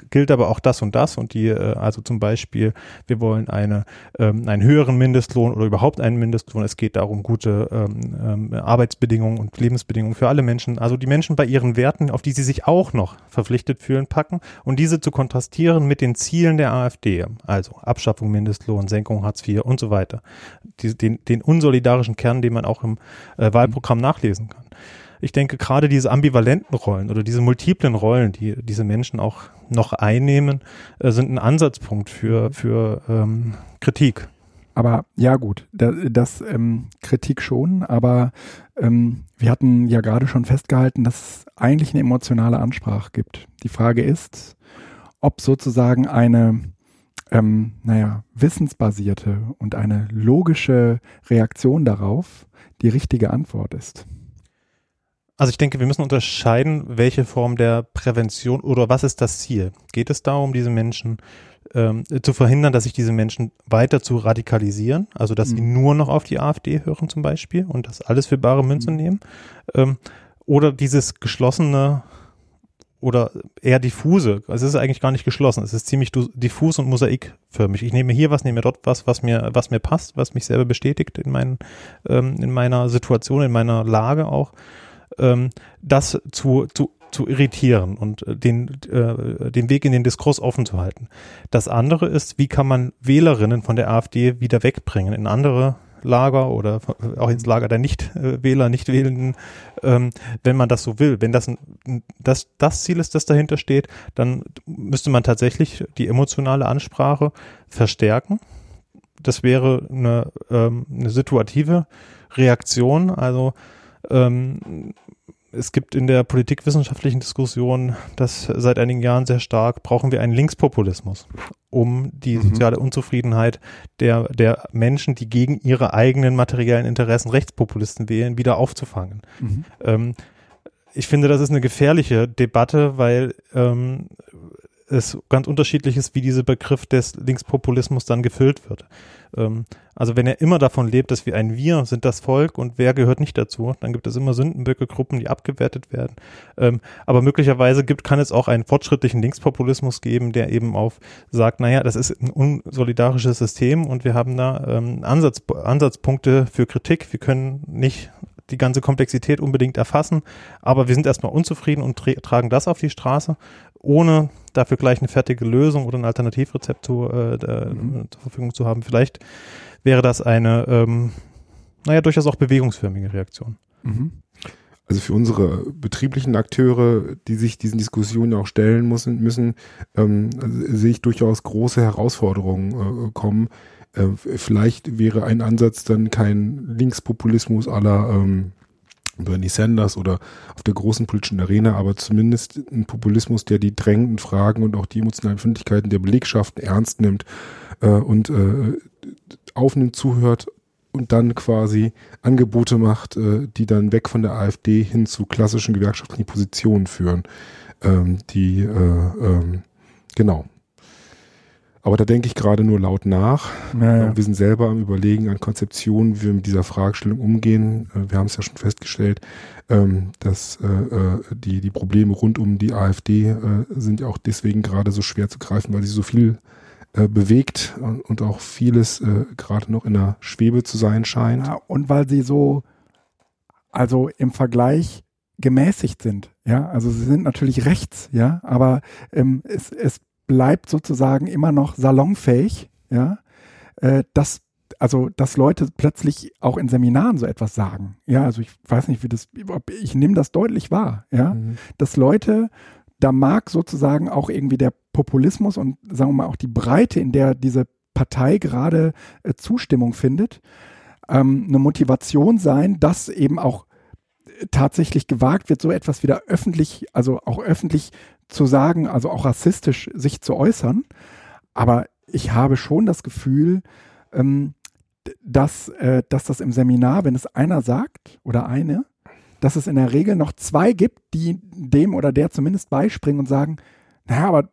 gilt aber auch das und das und die, äh, also zum Beispiel, wir wollen eine, ähm, einen höheren Mindestlohn oder überhaupt einen Mindestlohn. Es geht darum, gute ähm, ähm, Arbeitsbedingungen und Lebensbedingungen für alle Menschen, also die Menschen bei ihren Werten, auf die sie sich auch noch verpflichtet fühlen, packen und diese zu kontrastieren mit den Zielen der AfD, also Abschaffung Mindestlohn, Senkung Hartz IV und so weiter. Die, den, den unsolidarischen Kern, den man auch im äh, Wahlprogramm nachlesen kann ich denke, gerade diese ambivalenten Rollen oder diese multiplen Rollen, die diese Menschen auch noch einnehmen, äh, sind ein Ansatzpunkt für, für ähm, Kritik. Aber ja gut, das, das ähm, Kritik schon, aber ähm, wir hatten ja gerade schon festgehalten, dass es eigentlich eine emotionale Ansprache gibt. Die Frage ist, ob sozusagen eine, ähm, naja, wissensbasierte und eine logische Reaktion darauf die richtige Antwort ist. Also ich denke, wir müssen unterscheiden, welche Form der Prävention oder was ist das Ziel? Geht es darum, diese Menschen ähm, zu verhindern, dass sich diese Menschen weiter zu radikalisieren, also dass mhm. sie nur noch auf die AfD hören zum Beispiel und das alles für bare Münze mhm. nehmen? Ähm, oder dieses geschlossene oder eher diffuse, also es ist eigentlich gar nicht geschlossen, es ist ziemlich diffus und mosaikförmig. Ich nehme hier was, nehme dort was, was mir, was mir passt, was mich selber bestätigt in, meinen, ähm, in meiner Situation, in meiner Lage auch ähm, das zu, zu, zu irritieren und äh, den, äh, den Weg in den Diskurs offen zu halten. Das andere ist, wie kann man Wählerinnen von der AfD wieder wegbringen in andere Lager oder auch ins Lager der Nichtwähler, Nichtwählenden, ähm, wenn man das so will. Wenn das, das das Ziel ist, das dahinter steht, dann müsste man tatsächlich die emotionale Ansprache verstärken. Das wäre eine, ähm, eine situative Reaktion, also ähm, es gibt in der politikwissenschaftlichen Diskussion das seit einigen Jahren sehr stark, brauchen wir einen Linkspopulismus, um die mhm. soziale Unzufriedenheit der, der Menschen, die gegen ihre eigenen materiellen Interessen Rechtspopulisten wählen, wieder aufzufangen. Mhm. Ähm, ich finde, das ist eine gefährliche Debatte, weil ähm, es ganz unterschiedlich ist, wie dieser Begriff des Linkspopulismus dann gefüllt wird. Ähm, also wenn er immer davon lebt, dass wir ein Wir sind das Volk und wer gehört nicht dazu, dann gibt es immer Sündenböcke-Gruppen, die abgewertet werden. Ähm, aber möglicherweise gibt, kann es auch einen fortschrittlichen Linkspopulismus geben, der eben auf sagt, naja, das ist ein unsolidarisches System und wir haben da ähm, Ansatz, Ansatzpunkte für Kritik. Wir können nicht die ganze Komplexität unbedingt erfassen, aber wir sind erstmal unzufrieden und tra tragen das auf die Straße, ohne dafür gleich eine fertige Lösung oder ein Alternativrezept zu, äh, mhm. zur Verfügung zu haben. Vielleicht wäre das eine, ähm, naja, durchaus auch bewegungsförmige Reaktion. Mhm. Also für unsere betrieblichen Akteure, die sich diesen Diskussionen auch stellen müssen, müssen ähm, sehe ich durchaus große Herausforderungen äh, kommen. Äh, vielleicht wäre ein Ansatz dann kein Linkspopulismus aller ähm, Bernie Sanders oder auf der großen politischen Arena, aber zumindest ein Populismus, der die drängenden Fragen und auch die emotionalen Fündigkeiten der Belegschaften ernst nimmt äh, und äh, aufnimmt, zuhört und dann quasi Angebote macht, äh, die dann weg von der AfD hin zu klassischen gewerkschaftlichen Positionen führen, ähm, die äh, ähm, genau aber da denke ich gerade nur laut nach. Ja, ja. Wir sind selber am Überlegen an Konzeptionen, wie wir mit dieser Fragestellung umgehen. Äh, wir haben es ja schon festgestellt, ähm, dass äh, äh, die, die Probleme rund um die AfD sind ja auch deswegen gerade so schwer zu greifen, weil sie so viel bewegt und auch vieles gerade noch in der Schwebe zu sein scheint. Ja, und weil sie so, also im Vergleich gemäßigt sind. Ja, also sie sind natürlich rechts, ja, aber ähm, es, es bleibt sozusagen immer noch salonfähig, ja, äh, dass also dass Leute plötzlich auch in Seminaren so etwas sagen. Ja, also ich weiß nicht, wie das, ich nehme das deutlich wahr, ja, mhm. dass Leute, da mag sozusagen auch irgendwie der Populismus und sagen wir mal auch die Breite, in der diese Partei gerade äh, Zustimmung findet, ähm, eine Motivation sein, dass eben auch tatsächlich gewagt wird, so etwas wieder öffentlich, also auch öffentlich zu sagen, also auch rassistisch sich zu äußern. Aber ich habe schon das Gefühl, ähm, dass, äh, dass das im Seminar, wenn es einer sagt oder eine, dass es in der Regel noch zwei gibt, die dem oder der zumindest beispringen und sagen, naja, aber,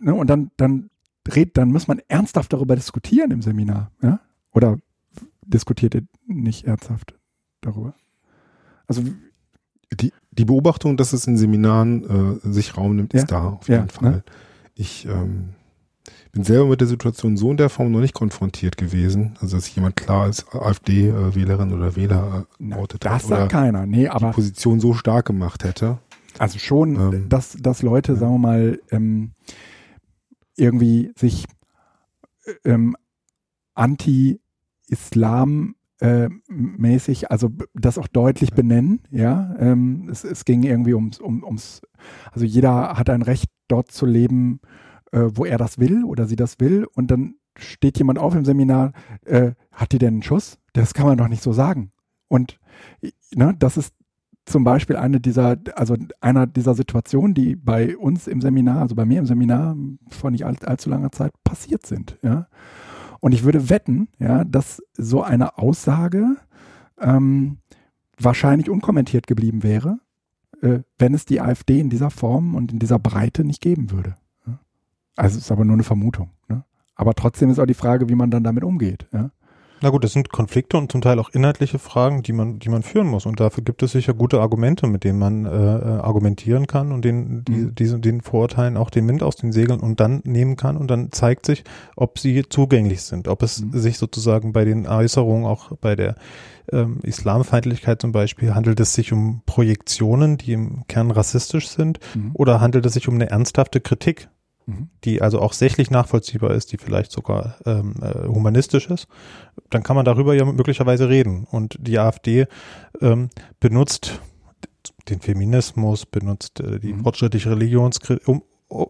ne, und dann, dann red, dann muss man ernsthaft darüber diskutieren im Seminar, ja? Oder diskutiert ihr nicht ernsthaft darüber? Also die, die Beobachtung, dass es in Seminaren äh, sich Raum nimmt, Ja. ist da auf jeden Ja, Fall. ne? Ich ähm, bin selber mit der Situation so in der Form noch nicht konfrontiert gewesen, also dass jemand klar als AfD-Wählerin oder Wähler äh, outet das hat oder sagt keiner. Nee, die aber Position so stark gemacht hätte. also schon, Ähm, dass, dass Leute, ja. sagen wir mal, ähm, irgendwie sich äh, ähm, anti-Islam äh, mäßig, also das auch deutlich benennen, ja. Ähm, es, es ging irgendwie ums, um, ums, also jeder hat ein Recht, dort zu leben, äh, wo er das will oder sie das will. Und dann steht jemand auf im Seminar, äh, hat die denn einen Schuss? Das kann man doch nicht so sagen. Und ne, das ist zum Beispiel eine dieser, also einer dieser Situationen, die bei uns im Seminar, also bei mir im Seminar vor nicht all, allzu langer Zeit passiert sind, ja. Und ich würde wetten, ja, dass so eine Aussage ähm, wahrscheinlich unkommentiert geblieben wäre, äh, wenn es die AfD in dieser Form und in dieser Breite nicht geben würde. Also es ist aber nur eine Vermutung. Ne? Aber trotzdem ist auch die Frage, wie man dann damit umgeht. Ja? Na gut, das sind Konflikte und zum Teil auch inhaltliche Fragen, die man, die man führen muss. Und dafür gibt es sicher gute Argumente, mit denen man äh, äh, argumentieren kann und den, die, Mhm. diese, den Vorurteilen auch den Wind aus den Segeln und dann nehmen kann. Und dann zeigt sich, ob sie zugänglich sind, ob es Mhm. sich sozusagen bei den Äußerungen, auch bei der ähm, Islamfeindlichkeit zum Beispiel, handelt es sich um Projektionen, die im Kern rassistisch sind, Mhm. oder handelt es sich um eine ernsthafte Kritik Mhm. die also auch sächlich nachvollziehbar ist, die vielleicht sogar ähm, äh, humanistisch ist, dann kann man darüber ja möglicherweise reden. Und die AfD ähm, benutzt den Feminismus, benutzt äh, die Mhm. fortschrittliche Religionskritik, um, um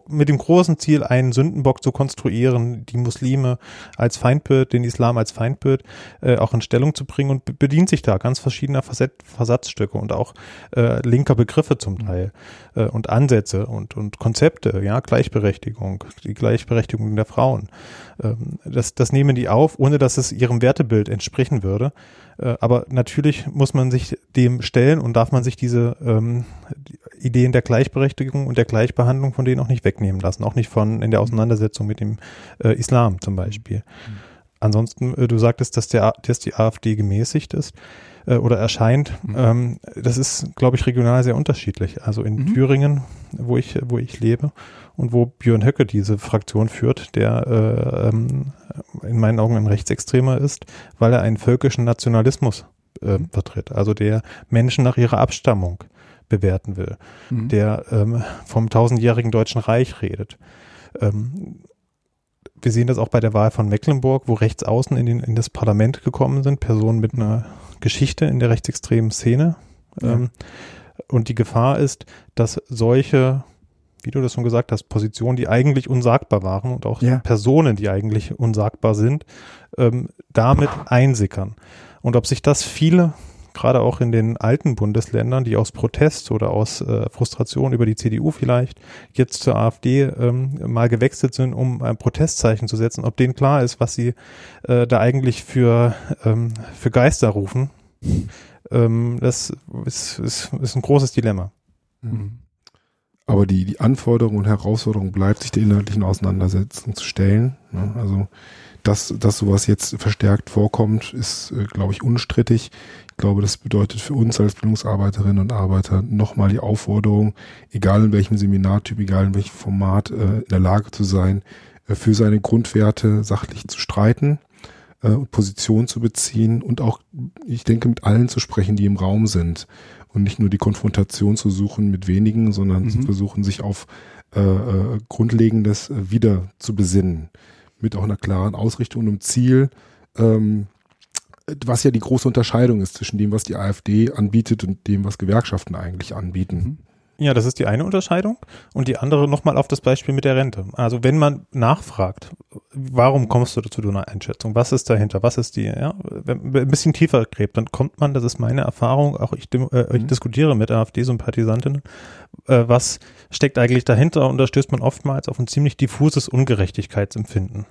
mit dem großen Ziel, einen Sündenbock zu konstruieren, die Muslime als Feindbild, den Islam als Feindbild äh, auch in Stellung zu bringen und be- bedient sich da ganz verschiedener Facet Versatzstücke und auch äh, linker Begriffe zum Teil äh, und Ansätze und, und Konzepte, ja, Gleichberechtigung, die Gleichberechtigung der Frauen. Ähm, das, das nehmen die auf, ohne dass es ihrem Wertebild entsprechen würde. Äh, aber natürlich muss man sich dem stellen und darf man sich diese ähm, Ideen der Gleichberechtigung und der Gleichbehandlung von denen auch nicht wegnehmen lassen, auch nicht von in der Auseinandersetzung mit dem äh, Islam zum Beispiel. Ansonsten, äh, du sagtest, dass, der, dass die AfD gemäßigt ist äh, oder erscheint. Mhm. Ähm, das ist, glaube ich, regional sehr unterschiedlich. Also in Mhm. Thüringen, wo ich, wo ich lebe und wo Björn Höcke diese Fraktion führt, der äh, ähm, in meinen Augen ein Rechtsextremer ist, weil er einen völkischen Nationalismus äh, vertritt. Also der Menschen nach ihrer Abstammung bewerten will Mhm. der ähm, vom tausendjährigen Deutschen Reich redet. Ähm, wir sehen das auch bei der Wahl von Mecklenburg, wo Rechtsaußen in, den, in das Parlament gekommen sind, Personen mit einer Geschichte in der rechtsextremen Szene. Ja. Ähm, und die Gefahr ist, dass solche, wie du das schon gesagt hast, Positionen, die eigentlich unsagbar waren und auch Ja. Personen, die eigentlich unsagbar sind, ähm, damit einsickern. Und ob sich das viele gerade auch in den alten Bundesländern, die aus Protest oder aus äh, Frustration über die CDU vielleicht jetzt zur AfD ähm, mal gewechselt sind, um ein Protestzeichen zu setzen, ob denen klar ist, was sie äh, da eigentlich für, ähm, für Geister rufen. Ähm, das ist, ist, ist ein großes Dilemma. Mhm. Aber die, die Anforderung und Herausforderung bleibt, sich der inhaltlichen Auseinandersetzung zu stellen. Ne? Also, dass, dass sowas jetzt verstärkt vorkommt, ist, äh, glaube ich, unstrittig. Ich glaube, das bedeutet für uns als Bildungsarbeiterinnen und Arbeiter nochmal die Aufforderung, egal in welchem Seminartyp, egal in welchem Format, äh, in der Lage zu sein, äh, für seine Grundwerte sachlich zu streiten und Position zu beziehen und auch, ich denke, mit allen zu sprechen, die im Raum sind und nicht nur die Konfrontation zu suchen mit wenigen, sondern Mhm. zu versuchen, sich auf äh, Grundlegendes wieder zu besinnen. Mit auch einer klaren Ausrichtung und einem Ziel, ähm, was ja die große Unterscheidung ist zwischen dem, was die AfD anbietet und dem, was Gewerkschaften eigentlich anbieten. Ja, das ist die eine Unterscheidung. Und die andere nochmal auf das Beispiel mit der Rente. Also wenn man nachfragt, warum kommst du zu einer Einschätzung? Was ist dahinter? Was ist die, ja, wenn man ein bisschen tiefer gräbt, dann kommt man, das ist meine Erfahrung, auch ich, äh, ich mhm. diskutiere mit AfD-Sympathisantinnen, äh, was steckt eigentlich dahinter? Und da stößt man oftmals auf ein ziemlich diffuses Ungerechtigkeitsempfinden.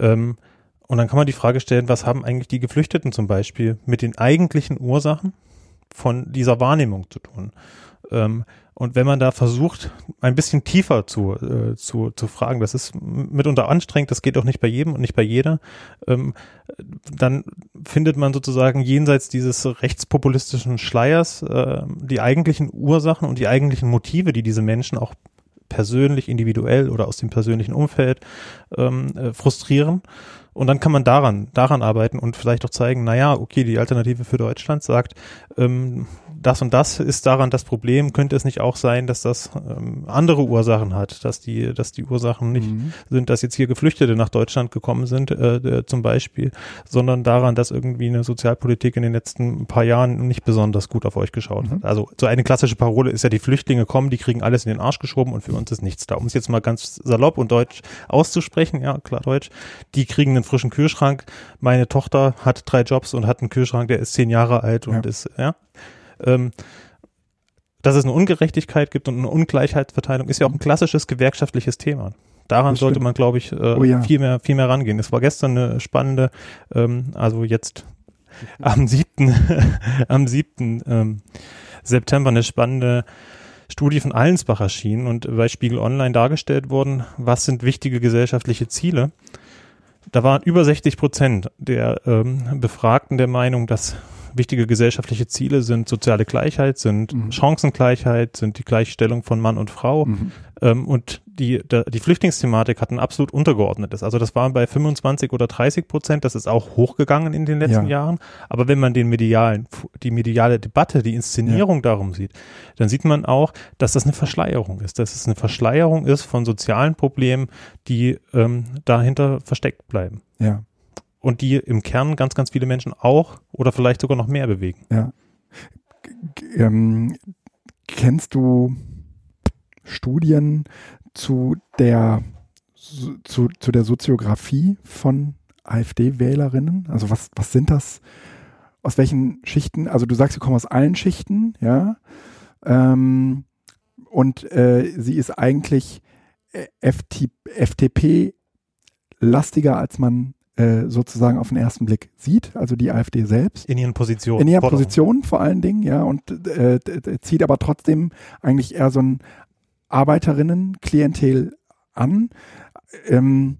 Ähm, und dann kann man die Frage stellen, was haben eigentlich die Geflüchteten zum Beispiel mit den eigentlichen Ursachen von dieser Wahrnehmung zu tun? Ähm, und wenn man da versucht, ein bisschen tiefer zu, äh, zu, zu fragen, das ist mitunter anstrengend, das geht auch nicht bei jedem und nicht bei jeder, ähm, dann findet man sozusagen jenseits dieses rechtspopulistischen Schleiers äh, die eigentlichen Ursachen und die eigentlichen Motive, die diese Menschen auch persönlich, individuell oder aus dem persönlichen Umfeld ähm, äh, frustrieren. Und dann kann man daran, daran arbeiten und vielleicht auch zeigen, naja, okay, die Alternative für Deutschland sagt, ähm, das und das ist daran das Problem. Könnte es nicht auch sein, dass das ähm, andere Ursachen hat, dass die, dass die Ursachen nicht mhm. sind, dass jetzt hier Geflüchtete nach Deutschland gekommen sind, äh, zum Beispiel, sondern daran, dass irgendwie eine Sozialpolitik in den letzten paar Jahren nicht besonders gut auf euch geschaut mhm. hat. Also so eine klassische Parole ist ja, die Flüchtlinge kommen, die kriegen alles in den Arsch geschoben und für uns ist nichts da. Um es jetzt mal ganz salopp und deutsch auszusprechen, ja, klar Deutsch, die kriegen einen frischen Kühlschrank. Meine Tochter hat drei Jobs und hat einen Kühlschrank, der ist zehn Jahre alt und ja. ist, ja, ähm, dass es eine Ungerechtigkeit gibt und eine Ungleichheitsverteilung, ist ja auch ein klassisches gewerkschaftliches Thema. Daran sollte man, glaube ich, äh, oh ja. viel mehr, viel mehr rangehen. Es war gestern eine spannende, ähm, also jetzt am siebten, [LAUGHS] am siebten ähm, September eine spannende Studie von Allensbach erschienen und bei Spiegel Online dargestellt worden, was sind wichtige gesellschaftliche Ziele. Da waren über 60 Prozent der ähm, Befragten der Meinung, dass wichtige gesellschaftliche Ziele sind soziale Gleichheit, sind mhm. Chancengleichheit, sind die Gleichstellung von Mann und Frau. Mhm. Ähm, und die, der, die Flüchtlingsthematik hat ein absolut untergeordnetes. Also das waren bei 25 oder 30 Prozent, das ist auch hochgegangen in den letzten ja. Jahren. Aber wenn man den medialen, die mediale Debatte, die Inszenierung ja. darum sieht, dann sieht man auch, dass das eine Verschleierung ist, dass es eine Verschleierung ist von sozialen Problemen, die ähm, dahinter versteckt bleiben. Ja und die im Kern ganz, ganz viele Menschen auch oder vielleicht sogar noch mehr bewegen. Ja. Ähm, kennst du Studien zu der zu, zu der Soziografie von AfD-Wählerinnen? Also was, was sind das? Aus welchen Schichten? Also du sagst, sie kommen aus allen Schichten, ja. Ähm, und äh, sie ist eigentlich äh, FTP lastiger, als man äh, sozusagen auf den ersten Blick sieht, also die AfD selbst. In ihren Positionen. In ihren Forderung. Positionen vor allen Dingen, ja, und äh, zieht aber trotzdem eigentlich eher so ein Arbeiterinnen-Klientel an. Ähm,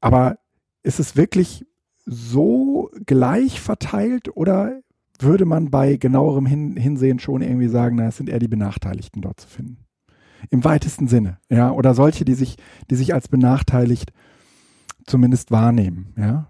aber ist es wirklich so gleich verteilt oder würde man bei genauerem Hin Hinsehen schon irgendwie sagen, na, es sind eher die Benachteiligten dort zu finden? Im weitesten Sinne, ja, oder solche, die sich, die sich als benachteiligt zumindest wahrnehmen, ja.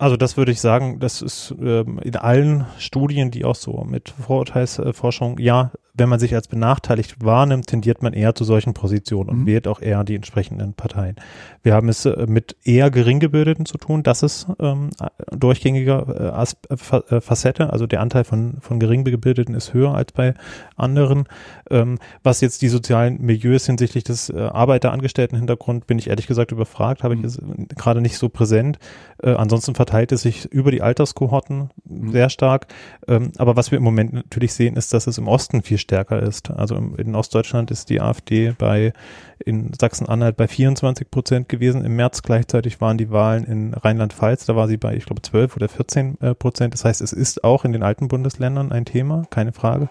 Also das würde ich sagen, das ist ähm, in allen Studien, die auch so mit Vorurteilsforschung, ja, wenn man sich als benachteiligt wahrnimmt, tendiert man eher zu solchen Positionen und mhm. wählt auch eher die entsprechenden Parteien. Wir haben es äh, mit eher Geringgebildeten zu tun. Das ist ähm, durchgängiger äh, äh, Facette. Also der Anteil von, von Geringgebildeten ist höher als bei anderen. Ähm, was jetzt die sozialen Milieus hinsichtlich des äh, Arbeiterangestellten-Hintergrund, bin ich ehrlich gesagt überfragt, habe ich es gerade nicht so präsent. Äh, ansonsten verteilt es sich über die Alterskohorten mhm. sehr stark. Ähm, aber was wir im Moment natürlich sehen, ist, dass es im Osten viel stärker ist. Also in Ostdeutschland ist die AfD bei in Sachsen-Anhalt bei 24 Prozent gewesen. Im März gleichzeitig waren die Wahlen in Rheinland-Pfalz, da war sie bei, ich glaube, 12 oder 14 äh, Prozent. Das heißt, es ist auch in den alten Bundesländern ein Thema, keine Frage.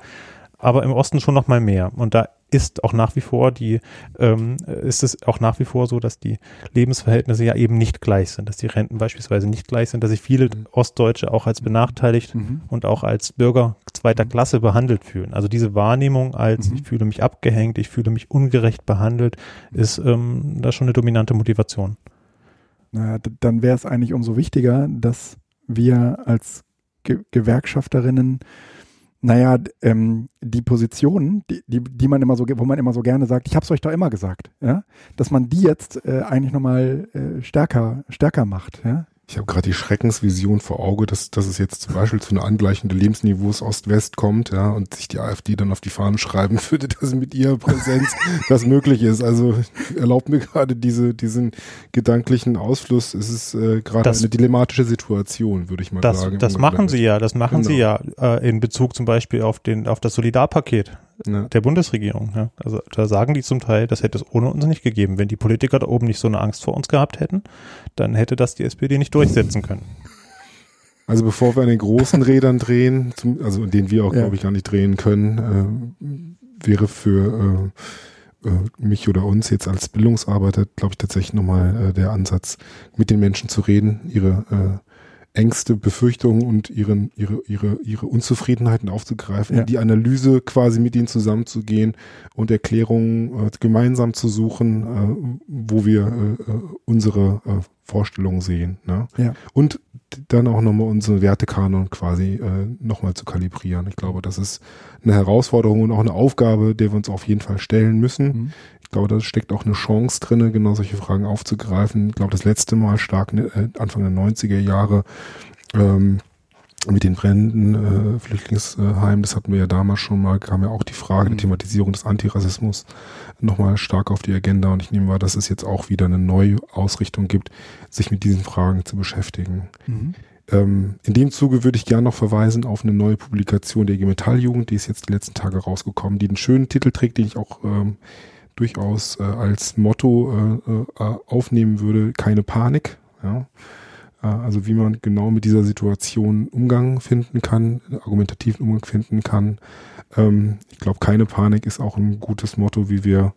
Aber im Osten schon noch mal mehr. Und da ist auch nach wie vor die, ähm, ist es auch nach wie vor so, dass die Lebensverhältnisse ja eben nicht gleich sind, dass die Renten beispielsweise nicht gleich sind, dass sich viele mhm. Ostdeutsche auch als benachteiligt mhm. und auch als Bürger zweiter mhm. Klasse behandelt fühlen. Also diese Wahrnehmung als mhm. ich fühle mich abgehängt, ich fühle mich ungerecht behandelt, ist ähm, da schon eine dominante Motivation. Naja, dann wäre es eigentlich umso wichtiger, dass wir als Ge Gewerkschafterinnen naja, ähm, die Positionen, die, die, die man immer so, wo man immer so gerne sagt, ich habe es euch doch immer gesagt, ja, dass man die jetzt äh, eigentlich nochmal äh, stärker, stärker macht, ja. Ich habe gerade die Schreckensvision vor Auge, dass, dass es jetzt zum Beispiel zu einer Angleichung der Lebensniveaus Ost-West kommt, ja, und sich die AfD dann auf die Fahnen schreiben [LAUGHS] würde, dass mit ihrer Präsenz das möglich ist. Also erlaubt mir gerade diese, diesen gedanklichen Ausfluss. Es ist äh, gerade eine dilemmatische Situation, würde ich mal Das, sagen. das machen sie ja, das machen sie ja äh, in Bezug zum Beispiel auf den, auf das Solidarpaket Ja. der Bundesregierung. Ja. Also da sagen die zum Teil, das hätte es ohne uns nicht gegeben. Wenn die Politiker da oben nicht so eine Angst vor uns gehabt hätten, dann hätte das die SPD nicht durchsetzen können. Also bevor wir an den großen Rädern drehen, zum, also denen wir auch, Ja. glaube ich, gar nicht drehen können, äh, wäre für äh, äh, mich oder uns jetzt als Bildungsarbeiter, glaube ich, tatsächlich nochmal äh, der Ansatz, mit den Menschen zu reden, ihre äh, Ängste, Befürchtungen und ihren, ihre, ihre, ihre Unzufriedenheiten aufzugreifen, Ja. die Analyse quasi mit ihnen zusammenzugehen und Erklärungen äh, gemeinsam zu suchen, äh, wo wir äh, äh, unsere äh, Vorstellungen sehen. Ne? Ja. Und dann auch nochmal unseren Wertekanon quasi äh, nochmal zu kalibrieren. Ich glaube, das ist eine Herausforderung und auch eine Aufgabe, der wir uns auf jeden Fall stellen müssen. Mhm. Ich glaube, da steckt auch eine Chance drinne, genau solche Fragen aufzugreifen. Ich glaube, das letzte Mal stark äh, Anfang der 90er Jahre ähm, mit den Bränden äh, Flüchtlingsheim, das hatten wir ja damals schon mal, kam ja auch die Frage Mhm. der Thematisierung des Antirassismus nochmal stark auf die Agenda und ich nehme wahr, dass es jetzt auch wieder eine neue Ausrichtung gibt, sich mit diesen Fragen zu beschäftigen. Mhm. Ähm, in dem Zuge würde ich gerne noch verweisen auf eine neue Publikation der IG Metalljugend, die ist jetzt die letzten Tage rausgekommen, die einen schönen Titel trägt, den ich auch ähm, durchaus äh, als Motto äh, äh, aufnehmen würde, keine Panik. Ja. Äh, also wie man genau mit dieser Situation Umgang finden kann, argumentativen Umgang finden kann. Ähm, ich glaube, keine Panik ist auch ein gutes Motto, wie wir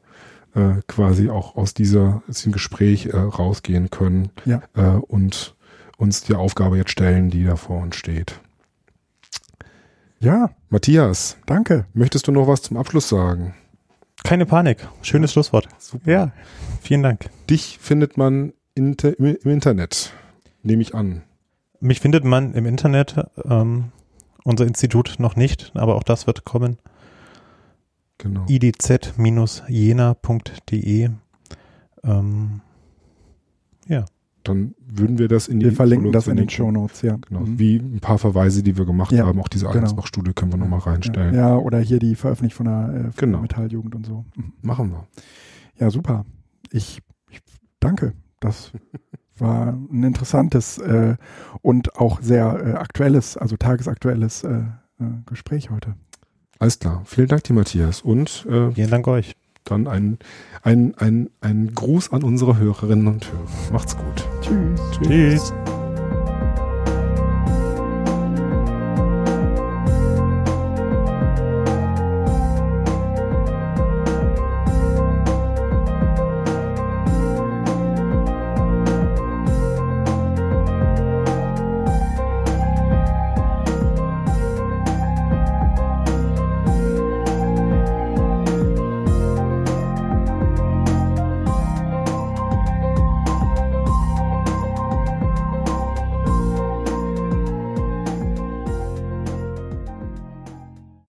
äh, quasi auch aus dieser, aus diesem Gespräch äh, rausgehen können Ja. äh, und uns die Aufgabe jetzt stellen, die da vor uns steht. Ja, Matthias, danke. möchtest du noch was zum Abschluss sagen? Keine Panik. Schönes Schlusswort. Super. Ja, vielen Dank. Dich findet man inter, im, im Internet, nehme ich an. Mich findet man im Internet, ähm, unser Institut noch nicht, aber auch das wird kommen. Genau. idz-jena.de. Ähm, Dann würden wir das in die Wir verlinken das in den Info- Shownotes, ja. Genau, Mhm. wie ein paar Verweise, die wir gemacht Ja, haben. Auch diese genau. Allensbach-Studie können wir nochmal reinstellen. Ja, oder hier die Veröffentlichung von der, äh, von Genau. der Metalljugend und so. Mhm. Machen wir. Ja, super. Ich, ich danke. Das [LAUGHS] war ein interessantes äh, und auch sehr äh, aktuelles, also tagesaktuelles äh, äh, Gespräch heute. Alles klar. Vielen Dank dir, Matthias. Und äh, vielen Dank euch. Dann ein, ein, ein, ein Gruß an unsere Hörerinnen und Hörer. Macht's gut. Tschüss. Tschüss.